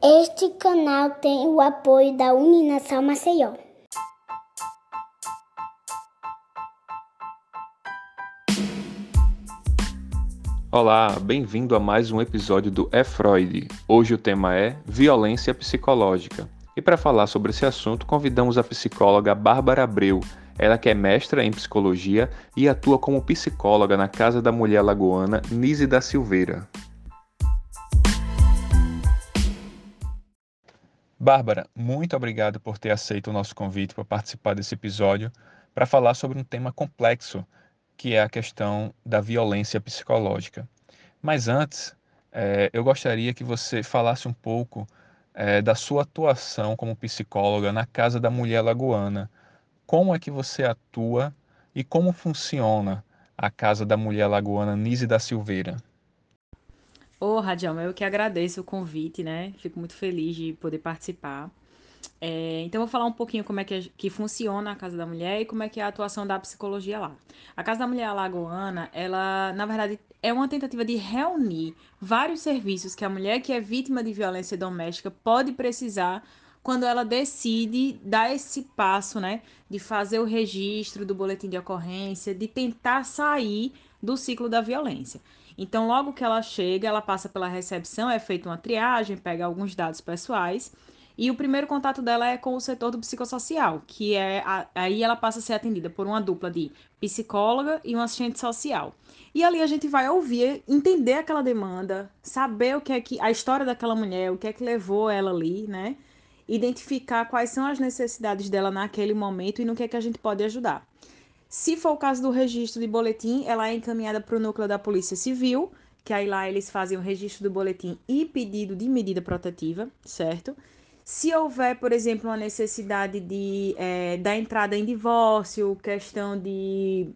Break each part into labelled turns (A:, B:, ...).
A: Este canal tem o apoio da Uninação Maceió.
B: Olá, bem-vindo a mais um episódio do É Freud. Hoje o tema é violência psicológica. E para falar sobre esse assunto, convidamos a psicóloga Bárbara Abreu, ela que é mestra em psicologia e atua como psicóloga na Casa da Mulher Lagoana Nise da Silveira. Bárbara, muito obrigado por ter aceito o nosso convite para participar desse episódio para falar sobre um tema complexo, que é a questão da violência psicológica. Mas antes, é, eu gostaria que você falasse um pouco é, da sua atuação como psicóloga na Casa da Mulher Lagoana. Como é que você atua e como funciona a Casa da Mulher Lagoana Nise da Silveira?
C: Ô, oh, Radião, eu que agradeço o convite, né? Fico muito feliz de poder participar. É, então, vou falar um pouquinho como é que, que funciona a Casa da Mulher e como é que é a atuação da psicologia lá. A Casa da Mulher Alagoana, ela, na verdade, é uma tentativa de reunir vários serviços que a mulher que é vítima de violência doméstica pode precisar quando ela decide dar esse passo, né, de fazer o registro do boletim de ocorrência, de tentar sair do ciclo da violência. Então, logo que ela chega, ela passa pela recepção, é feita uma triagem, pega alguns dados pessoais e o primeiro contato dela é com o setor do psicossocial, que é a, aí ela passa a ser atendida por uma dupla de psicóloga e um assistente social. E ali a gente vai ouvir, entender aquela demanda, saber o que é que a história daquela mulher, o que é que levou ela ali, né? Identificar quais são as necessidades dela naquele momento e no que é que a gente pode ajudar. Se for o caso do registro de boletim, ela é encaminhada para o núcleo da Polícia Civil, que aí lá eles fazem o registro do boletim e pedido de medida protetiva, certo? Se houver, por exemplo, uma necessidade de, é, da entrada em divórcio, questão de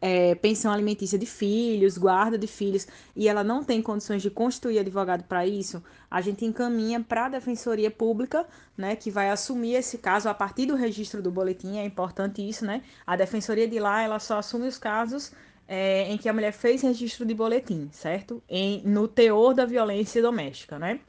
C: é, pensão alimentícia de filhos, guarda de filhos, e ela não tem condições de constituir advogado para isso, a gente encaminha para a Defensoria Pública, né, que vai assumir esse caso a partir do registro do boletim, é importante isso, né? A Defensoria de lá, ela só assume os casos é, em que a mulher fez registro de boletim, certo? Em, no teor da violência doméstica, né?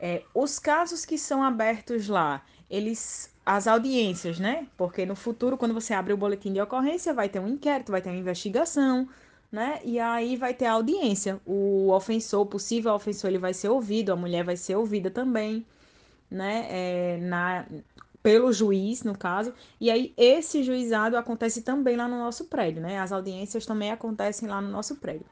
C: É, os casos que são abertos lá, eles as audiências, né? Porque no futuro, quando você abre o boletim de ocorrência, vai ter um inquérito, vai ter uma investigação, né? E aí vai ter a audiência. O ofensor, possível ofensor, ele vai ser ouvido, a mulher vai ser ouvida também, né? É, na, pelo juiz, no caso. E aí esse juizado acontece também lá no nosso prédio, né? As audiências também acontecem lá no nosso prédio.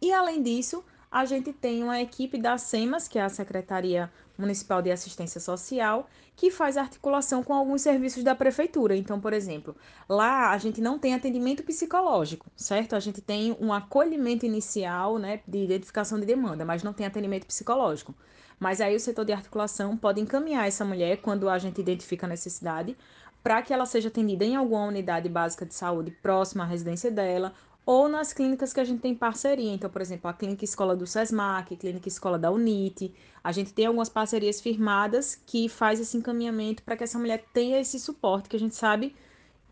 C: E além disso, a gente tem uma equipe da SEMAS, que é a Secretaria Municipal de Assistência Social, que faz articulação com alguns serviços da prefeitura. Então, por exemplo, lá a gente não tem atendimento psicológico, certo? A gente tem um acolhimento inicial, né, de identificação de demanda, mas não tem atendimento psicológico. Mas aí o setor de articulação pode encaminhar essa mulher quando a gente identifica a necessidade para que ela seja atendida em alguma unidade básica de saúde próxima à residência dela ou nas clínicas que a gente tem parceria. Então, por exemplo, a Clínica Escola do SESMAC, Clínica Escola da UNIT. A gente tem algumas parcerias firmadas que faz esse encaminhamento para que essa mulher tenha esse suporte, que a gente sabe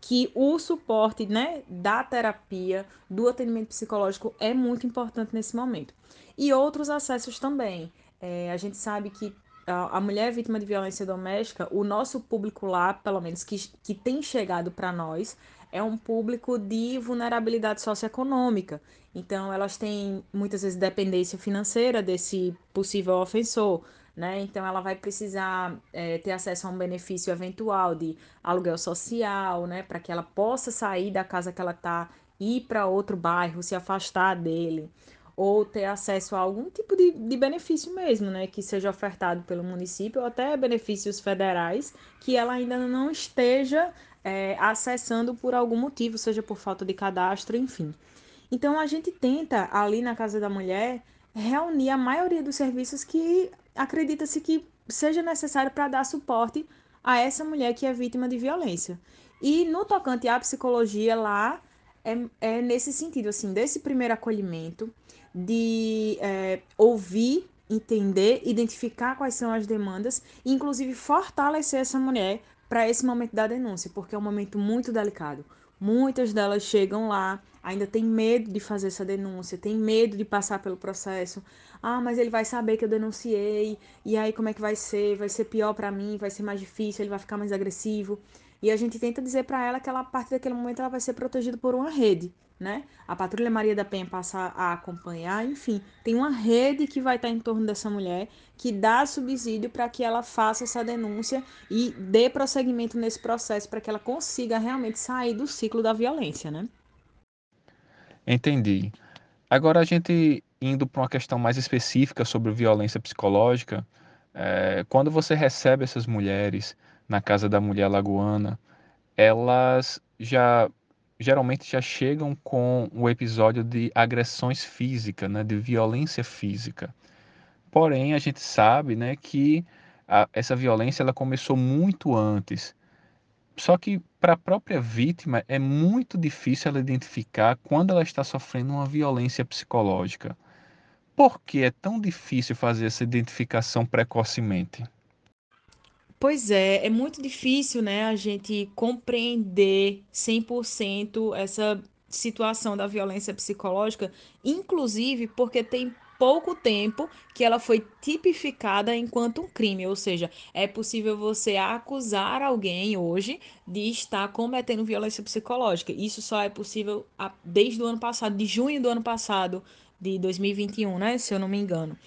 C: que o suporte né, da terapia, do atendimento psicológico é muito importante nesse momento. E outros acessos também. É, a gente sabe que a, mulher vítima de violência doméstica, o nosso público lá, pelo menos que, que tem chegado para nós, é um público de vulnerabilidade socioeconômica. Então, elas têm muitas vezes dependência financeira desse possível ofensor. Né? Então, ela vai precisar é, ter acesso a um benefício eventual de aluguel social, né? para que ela possa sair da casa que ela está, ir para outro bairro, se afastar dele, ou ter acesso a algum tipo de, de benefício mesmo, né? que seja ofertado pelo município, ou até benefícios federais, que ela ainda não esteja é, acessando por algum motivo, seja por falta de cadastro, enfim. Então a gente tenta ali na Casa da Mulher reunir a maioria dos serviços que acredita-se que seja necessário para dar suporte a essa mulher que é vítima de violência. E no tocante à psicologia lá é, é nesse sentido, assim, desse primeiro acolhimento, de é, ouvir, entender, identificar quais são as demandas inclusive, fortalecer essa mulher para esse momento da denúncia, porque é um momento muito delicado. Muitas delas chegam lá, ainda tem medo de fazer essa denúncia, tem medo de passar pelo processo. Ah, mas ele vai saber que eu denunciei, e aí como é que vai ser? Vai ser pior para mim, vai ser mais difícil, ele vai ficar mais agressivo. E a gente tenta dizer para ela que ela, a partir daquele momento ela vai ser protegida por uma rede, né? A Patrulha Maria da Penha passa a acompanhar, enfim, tem uma rede que vai estar em torno dessa mulher que dá subsídio para que ela faça essa denúncia e dê prosseguimento nesse processo para que ela consiga realmente sair do ciclo da violência, né?
B: Entendi. Agora a gente indo para uma questão mais específica sobre violência psicológica, é, quando você recebe essas mulheres na casa da mulher lagoana, elas já geralmente já chegam com o episódio de agressões físicas, né, de violência física. Porém, a gente sabe, né, que a, essa violência ela começou muito antes. Só que para a própria vítima é muito difícil ela identificar quando ela está sofrendo uma violência psicológica. Por que é tão difícil fazer essa identificação precocemente?
C: Pois é, é muito difícil, né, a gente compreender 100% essa situação da violência psicológica, inclusive porque tem pouco tempo que ela foi tipificada enquanto um crime, ou seja, é possível você acusar alguém hoje de estar cometendo violência psicológica. Isso só é possível desde o ano passado, de junho do ano passado, de 2021, né, se eu não me engano.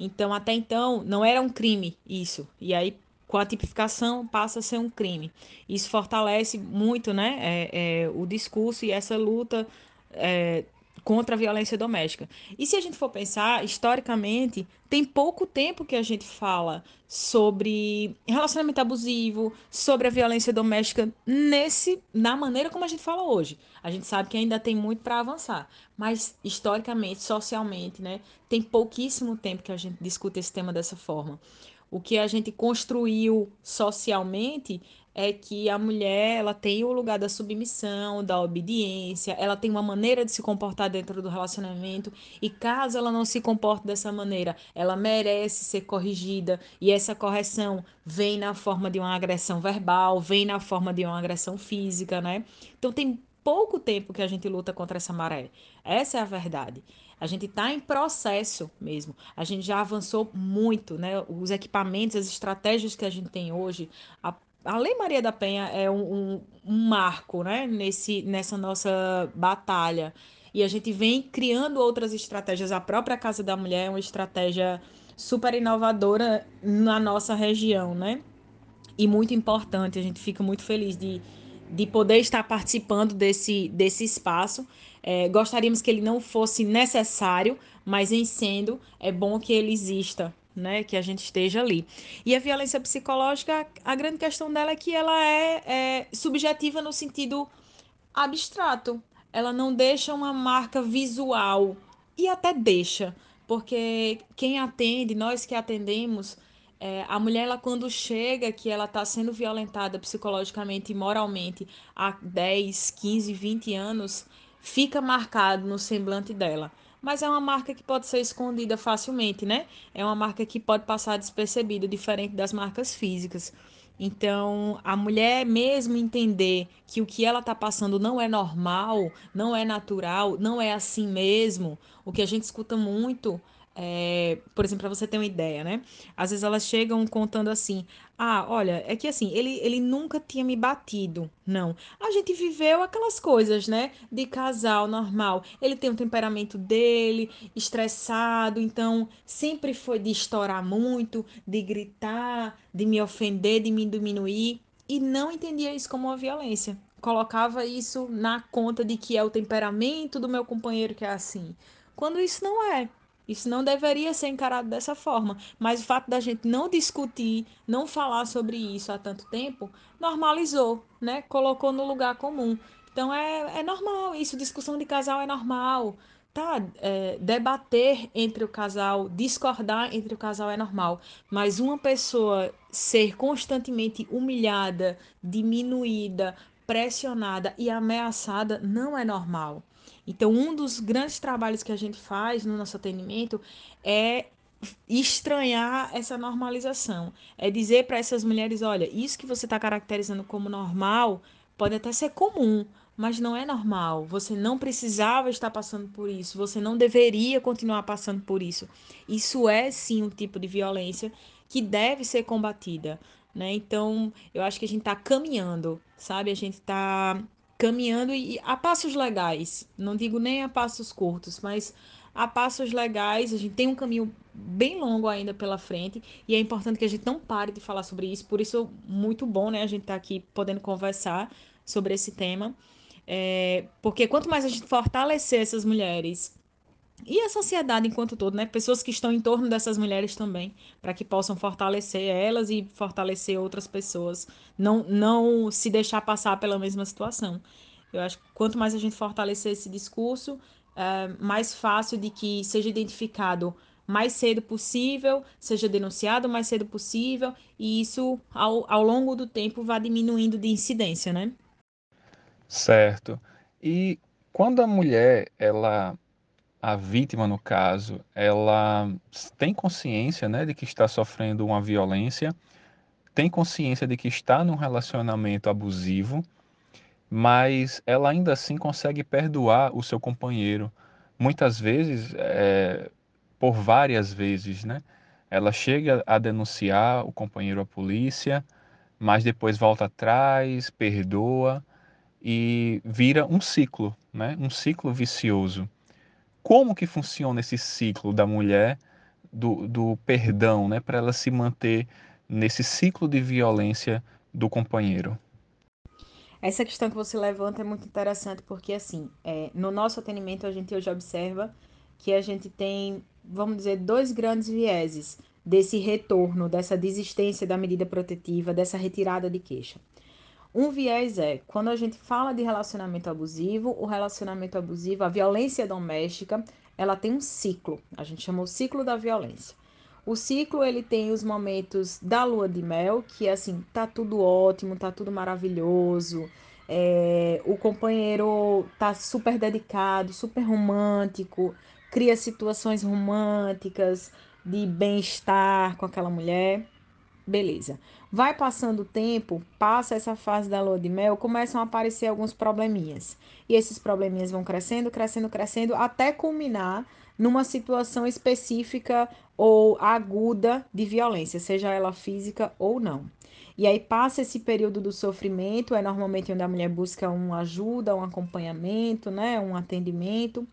C: Então, até então, não era um crime isso. E aí, com a tipificação, passa a ser um crime. Isso fortalece muito né, é, é, o discurso e essa luta é, contra a violência doméstica. E se a gente for pensar, historicamente, tem pouco tempo que a gente fala sobre relacionamento abusivo, sobre a violência doméstica nesse na maneira como a gente fala hoje. A gente sabe que ainda tem muito para avançar, mas historicamente, socialmente, né, tem pouquíssimo tempo que a gente discute esse tema dessa forma. O que a gente construiu socialmente é que a mulher ela tem o lugar da submissão, da obediência, ela tem uma maneira de se comportar dentro do relacionamento e caso ela não se comporte dessa maneira, ela merece ser corrigida e essa correção vem na forma de uma agressão verbal, vem na forma de uma agressão física, né? Então tem pouco tempo que a gente luta contra essa maré. Essa é a verdade. A gente está em processo mesmo. A gente já avançou muito, né? Os equipamentos, as estratégias que a gente tem hoje, a a Lei Maria da Penha é um, um, um, marco né, nesse, nessa nossa batalha. E a gente vem criando outras estratégias. A própria Casa da Mulher é uma estratégia super inovadora na nossa região, né? E muito importante. A gente fica muito feliz de, de poder estar participando desse, desse espaço. É, gostaríamos que ele não fosse necessário, mas em sendo, é bom que ele exista né, que a gente esteja ali. E a violência psicológica, a grande questão dela é que ela é, é subjetiva no sentido abstrato. Ela não deixa uma marca visual e até deixa, porque quem atende, nós que atendemos, é, a mulher ela quando chega que ela está sendo violentada psicologicamente e moralmente há 10, 15, 20 anos, fica marcado no semblante dela mas é uma marca que pode ser escondida facilmente, né? É uma marca que pode passar despercebida, diferente das marcas físicas. Então, a mulher mesmo entender que o que ela está passando não é normal, não é natural, não é assim mesmo, o que a gente escuta muito é, por exemplo, para você ter uma ideia, né? Às vezes elas chegam contando assim: ah, olha, é que assim, ele, ele nunca tinha me batido. Não. A gente viveu aquelas coisas, né? De casal normal. Ele tem um temperamento dele, estressado, então sempre foi de estourar muito, de gritar, de me ofender, de me diminuir. E não entendia isso como uma violência. Colocava isso na conta de que é o temperamento do meu companheiro que é assim. Quando isso não é. Isso não deveria ser encarado dessa forma, mas o fato da gente não discutir, não falar sobre isso há tanto tempo, normalizou, né? Colocou no lugar comum. Então é, é normal isso, discussão de casal é normal, tá? É, debater entre o casal, discordar entre o casal é normal, mas uma pessoa ser constantemente humilhada, diminuída, pressionada e ameaçada não é normal. Então, um dos grandes trabalhos que a gente faz no nosso atendimento é estranhar essa normalização. É dizer para essas mulheres: olha, isso que você está caracterizando como normal pode até ser comum, mas não é normal. Você não precisava estar passando por isso, você não deveria continuar passando por isso. Isso é sim um tipo de violência que deve ser combatida. Né? Então, eu acho que a gente está caminhando, sabe? A gente está caminhando e a passos legais. Não digo nem a passos curtos, mas a passos legais. A gente tem um caminho bem longo ainda pela frente e é importante que a gente não pare de falar sobre isso. Por isso, muito bom, né? A gente tá aqui podendo conversar sobre esse tema. É, porque quanto mais a gente fortalecer essas mulheres e a sociedade enquanto todo, né? Pessoas que estão em torno dessas mulheres também, para que possam fortalecer elas e fortalecer outras pessoas, não não se deixar passar pela mesma situação. Eu acho que quanto mais a gente fortalecer esse discurso, é mais fácil de que seja identificado mais cedo possível, seja denunciado mais cedo possível, e isso ao, ao longo do tempo vai diminuindo de incidência, né?
B: Certo. E quando a mulher, ela, a vítima no caso, ela tem consciência, né, de que está sofrendo uma violência, tem consciência de que está num relacionamento abusivo, mas ela ainda assim consegue perdoar o seu companheiro. Muitas vezes, é, por várias vezes, né? Ela chega a denunciar o companheiro à polícia, mas depois volta atrás, perdoa e vira um ciclo, né? Um ciclo vicioso. Como que funciona esse ciclo da mulher do, do perdão, né? Para ela se manter nesse ciclo de violência do companheiro?
C: Essa questão que você levanta é muito interessante porque, assim, é, no nosso atendimento a gente hoje observa que a gente tem, vamos dizer, dois grandes vieses desse retorno, dessa desistência da medida protetiva, dessa retirada de queixa. Um viés é quando a gente fala de relacionamento abusivo, o relacionamento abusivo, a violência doméstica, ela tem um ciclo. A gente chama o ciclo da violência. O ciclo ele tem os momentos da lua de mel, que é assim, tá tudo ótimo, tá tudo maravilhoso. É, o companheiro tá super dedicado, super romântico, cria situações românticas de bem-estar com aquela mulher. Beleza. Vai passando o tempo, passa essa fase da lua de mel, começam a aparecer alguns probleminhas. E esses probleminhas vão crescendo, crescendo, crescendo, até culminar numa situação específica ou aguda de violência, seja ela física ou não. E aí passa esse período do sofrimento, é normalmente onde a mulher busca uma ajuda, um acompanhamento, né, um atendimento.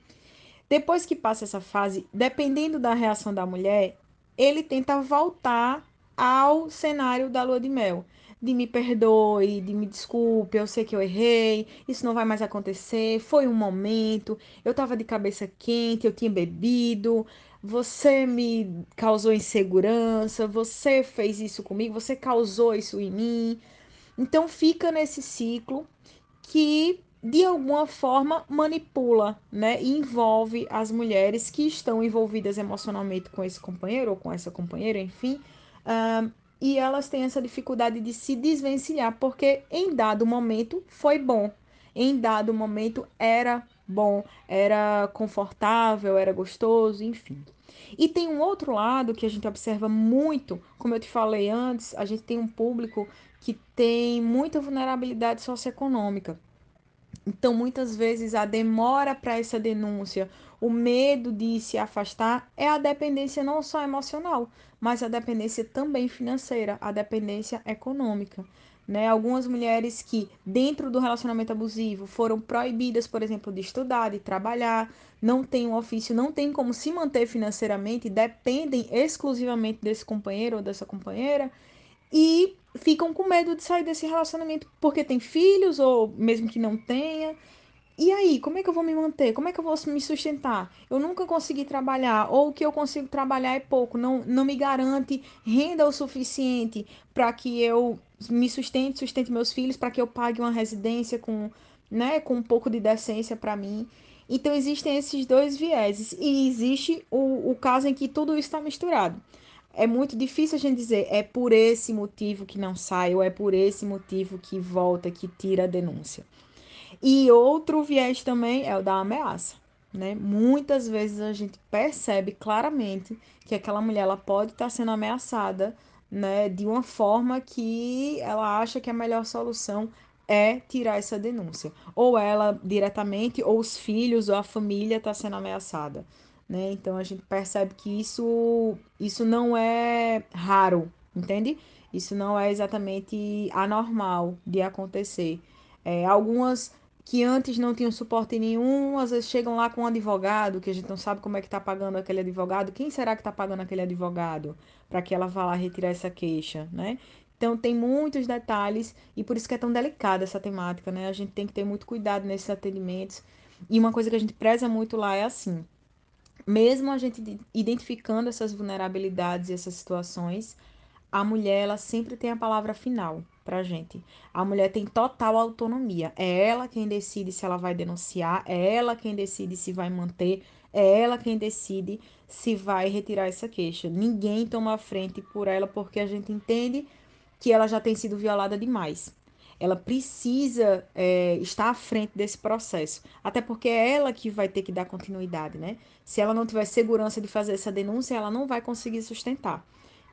C: Depois que passa essa fase, dependendo da reação da mulher, ele tenta voltar ao cenário da lua de mel de me perdoe, de me desculpe, eu sei que eu errei, isso não vai mais acontecer, foi um momento, eu estava de cabeça quente, eu tinha bebido, você me causou insegurança, você fez isso comigo, você causou isso em mim. Então fica nesse ciclo que de alguma forma manipula, né, e envolve as mulheres que estão envolvidas emocionalmente com esse companheiro ou com essa companheira, enfim, uh, e elas têm essa dificuldade de se desvencilhar, porque em dado momento foi bom, em dado momento era bom, era confortável, era gostoso, enfim. E tem um outro lado que a gente observa muito, como eu te falei antes, a gente tem um público que tem muita vulnerabilidade socioeconômica. Então, muitas vezes, a demora para essa denúncia, o medo de se afastar, é a dependência não só emocional, mas a dependência também financeira, a dependência econômica. Né? Algumas mulheres que, dentro do relacionamento abusivo, foram proibidas, por exemplo, de estudar, de trabalhar, não têm um ofício, não têm como se manter financeiramente, dependem exclusivamente desse companheiro ou dessa companheira e ficam com medo de sair desse relacionamento porque tem filhos ou mesmo que não tenha. E aí, como é que eu vou me manter? Como é que eu vou me sustentar? Eu nunca consegui trabalhar, ou o que eu consigo trabalhar é pouco, não, não me garante renda o suficiente para que eu me sustente, sustente meus filhos, para que eu pague uma residência com, né, com um pouco de decência para mim. Então, existem esses dois vieses, e existe o, o caso em que tudo isso está misturado é muito difícil a gente dizer é por esse motivo que não sai ou é por esse motivo que volta, que tira a denúncia. E outro viés também é o da ameaça. Né? Muitas vezes a gente percebe claramente que aquela mulher ela pode estar sendo ameaçada né, de uma forma que ela acha que a melhor solução é tirar essa denúncia. Ou ela diretamente, ou os filhos, ou a família está sendo ameaçada. Né? Então a gente percebe que isso, isso não é raro, entende? Isso não é exatamente anormal de acontecer. É, algumas que antes não tinham suporte nenhum, às vezes chegam lá com um advogado, que a gente não sabe como é que está pagando aquele advogado. Quem será que está pagando aquele advogado para que ela vá lá retirar essa queixa, né? Então tem muitos detalhes e por isso que é tão delicada essa temática, né? A gente tem que ter muito cuidado nesses atendimentos. E uma coisa que a gente preza muito lá é assim: mesmo a gente identificando essas vulnerabilidades e essas situações, a mulher ela sempre tem a palavra final pra gente. A mulher tem total autonomia. É ela quem decide se ela vai denunciar, é ela quem decide se vai manter, é ela quem decide se vai retirar essa queixa. Ninguém toma a frente por ela porque a gente entende que ela já tem sido violada demais. Ela precisa é, estar à frente desse processo, até porque é ela que vai ter que dar continuidade, né? Se ela não tiver segurança de fazer essa denúncia, ela não vai conseguir sustentar.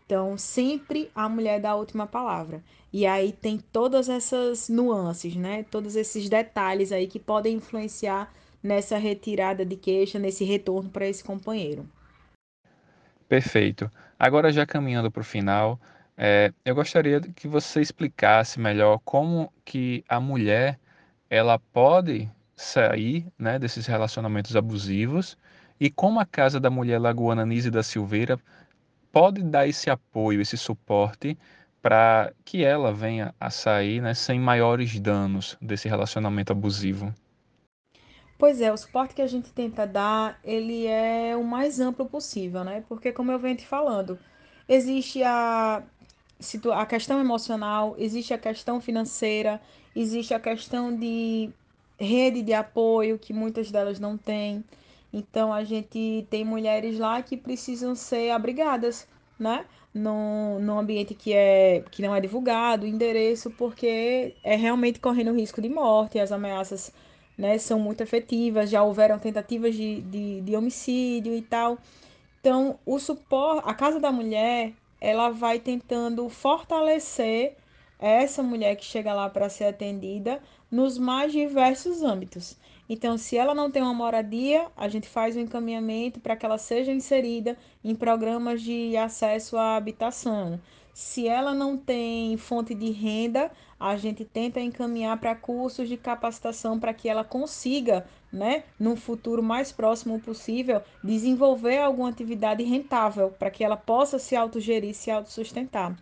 C: Então, sempre a mulher dá a última palavra. E aí tem todas essas nuances, né? Todos esses detalhes aí que podem influenciar nessa retirada de queixa, nesse retorno para esse companheiro.
B: Perfeito. Agora, já caminhando para o final, é, eu gostaria que você explicasse melhor como que a mulher ela pode sair né, desses relacionamentos abusivos e como a Casa da Mulher Lagoana Nise da Silveira pode dar esse apoio, esse suporte para que ela venha a sair né, sem maiores danos desse relacionamento abusivo.
C: Pois é, o suporte que a gente tenta dar, ele é o mais amplo possível, né? Porque como eu venho te falando, existe a, a questão emocional, existe a questão financeira, existe a questão de rede de apoio que muitas delas não têm. Então a gente tem mulheres lá que precisam ser abrigadas, né? Num, ambiente que, é, que não é divulgado, endereço, porque é realmente correndo risco de morte, as ameaças né, são muito efetivas, já houveram tentativas de, de, de homicídio e tal. Então, o suporte, a Casa da Mulher, ela vai tentando fortalecer essa mulher que chega lá para ser atendida nos mais diversos âmbitos. Então, se ela não tem uma moradia, a gente faz o um encaminhamento para que ela seja inserida em programas de acesso à habitação. Se ela não tem fonte de renda, a gente tenta encaminhar para cursos de capacitação para que ela consiga, né, no futuro mais próximo possível, desenvolver alguma atividade rentável para que ela possa se autogerir, se autossustentar.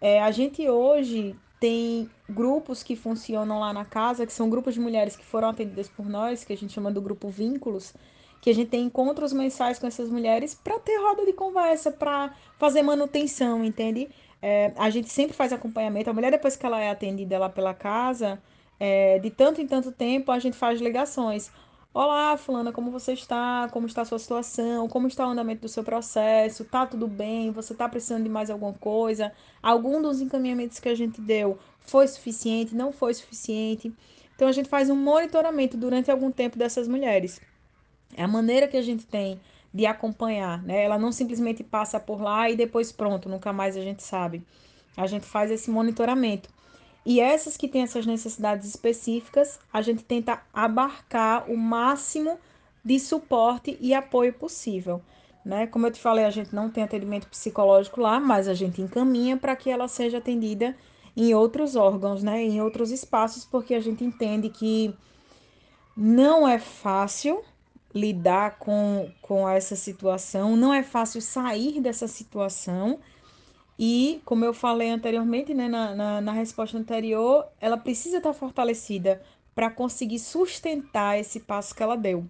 C: É, a gente hoje tem grupos que funcionam lá na casa, que são grupos de mulheres que foram atendidas por nós, que a gente chama do grupo Vínculos, que a gente tem encontros mensais com essas mulheres para ter roda de conversa, para fazer manutenção, entende? É, a gente sempre faz acompanhamento. A mulher, depois que ela é atendida lá pela casa, é, de tanto em tanto tempo, a gente faz ligações. Olá, fulana, como você está? Como está a sua situação? Como está o andamento do seu processo? Tá tudo bem? Você está precisando de mais alguma coisa? Algum dos encaminhamentos que a gente deu foi suficiente? Não foi suficiente? Então a gente faz um monitoramento durante algum tempo dessas mulheres. É a maneira que a gente tem de acompanhar, né? Ela não simplesmente passa por lá e depois pronto, nunca mais a gente sabe. A gente faz esse monitoramento. E essas que têm essas necessidades específicas, a gente tenta abarcar o máximo de suporte e apoio possível. Né? Como eu te falei, a gente não tem atendimento psicológico lá, mas a gente encaminha para que ela seja atendida em outros órgãos, né? em outros espaços, porque a gente entende que não é fácil lidar com, com essa situação, não é fácil sair dessa situação e, como eu falei anteriormente, né, na, na, na resposta anterior, ela precisa estar fortalecida para conseguir sustentar esse passo que ela deu.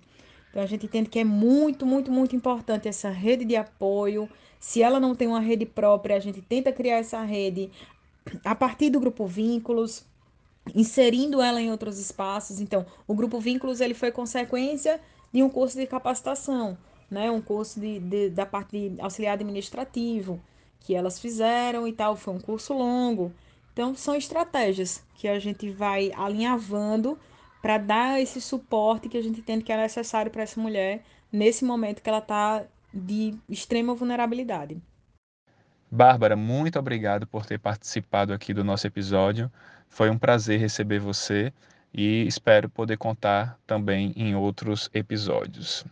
C: Então, a gente entende que é muito, muito, muito importante essa rede de apoio. Se ela não tem uma rede própria, a gente tenta criar essa rede a partir do grupo Vínculos, inserindo ela em outros espaços. Então, o grupo Vínculos ele foi consequência de um curso de capacitação, né? um curso de, de da parte de auxiliar administrativo que elas fizeram e tal. Foi um curso longo. Então, são estratégias que a gente vai alinhavando para dar esse suporte que a gente entende que é necessário para essa mulher nesse momento que ela está de extrema vulnerabilidade.
B: Bárbara, muito obrigado por ter participado aqui do nosso episódio. Foi um prazer receber você e espero poder contar também em outros episódios.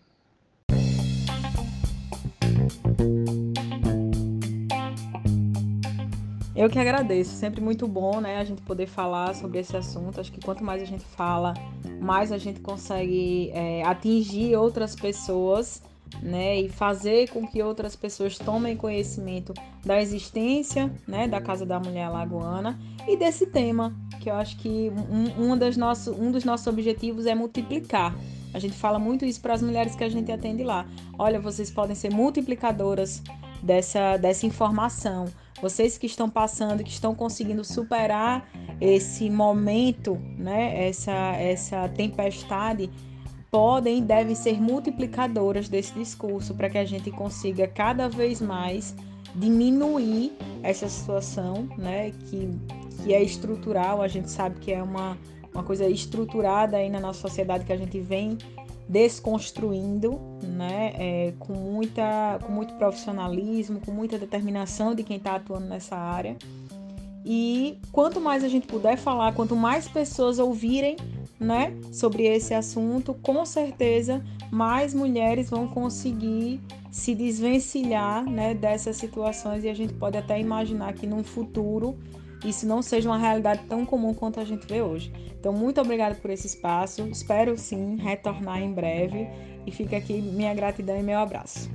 C: Eu que agradeço, sempre muito bom, né, a gente poder falar sobre esse assunto. Acho que quanto mais a gente fala, mais a gente consegue é, atingir outras pessoas, né, e fazer com que outras pessoas tomem conhecimento da existência, né, da Casa da Mulher Lagoana e desse tema, que eu acho que um, um, das nosso, um dos nossos objetivos é multiplicar. A gente fala muito isso para as mulheres que a gente atende lá. Olha, vocês podem ser multiplicadoras dessa, dessa informação. Vocês que estão passando, que estão conseguindo superar esse momento, né, essa, essa tempestade, podem e devem ser multiplicadoras desse discurso para que a gente consiga cada vez mais diminuir essa situação, né, que, que é estrutural, a gente sabe que é uma, uma coisa estruturada aí na nossa sociedade que a gente vem desconstruindo, né, é, com, muita, com muito profissionalismo, com muita determinação de quem está atuando nessa área. E quanto mais a gente puder falar, quanto mais pessoas ouvirem, né, sobre esse assunto, com certeza mais mulheres vão conseguir se desvencilhar, né, dessas situações e a gente pode até imaginar que num futuro isso não seja uma realidade tão comum quanto a gente vê hoje. Então, muito obrigada por esse espaço. Espero sim retornar em breve e fica aqui minha gratidão e meu abraço.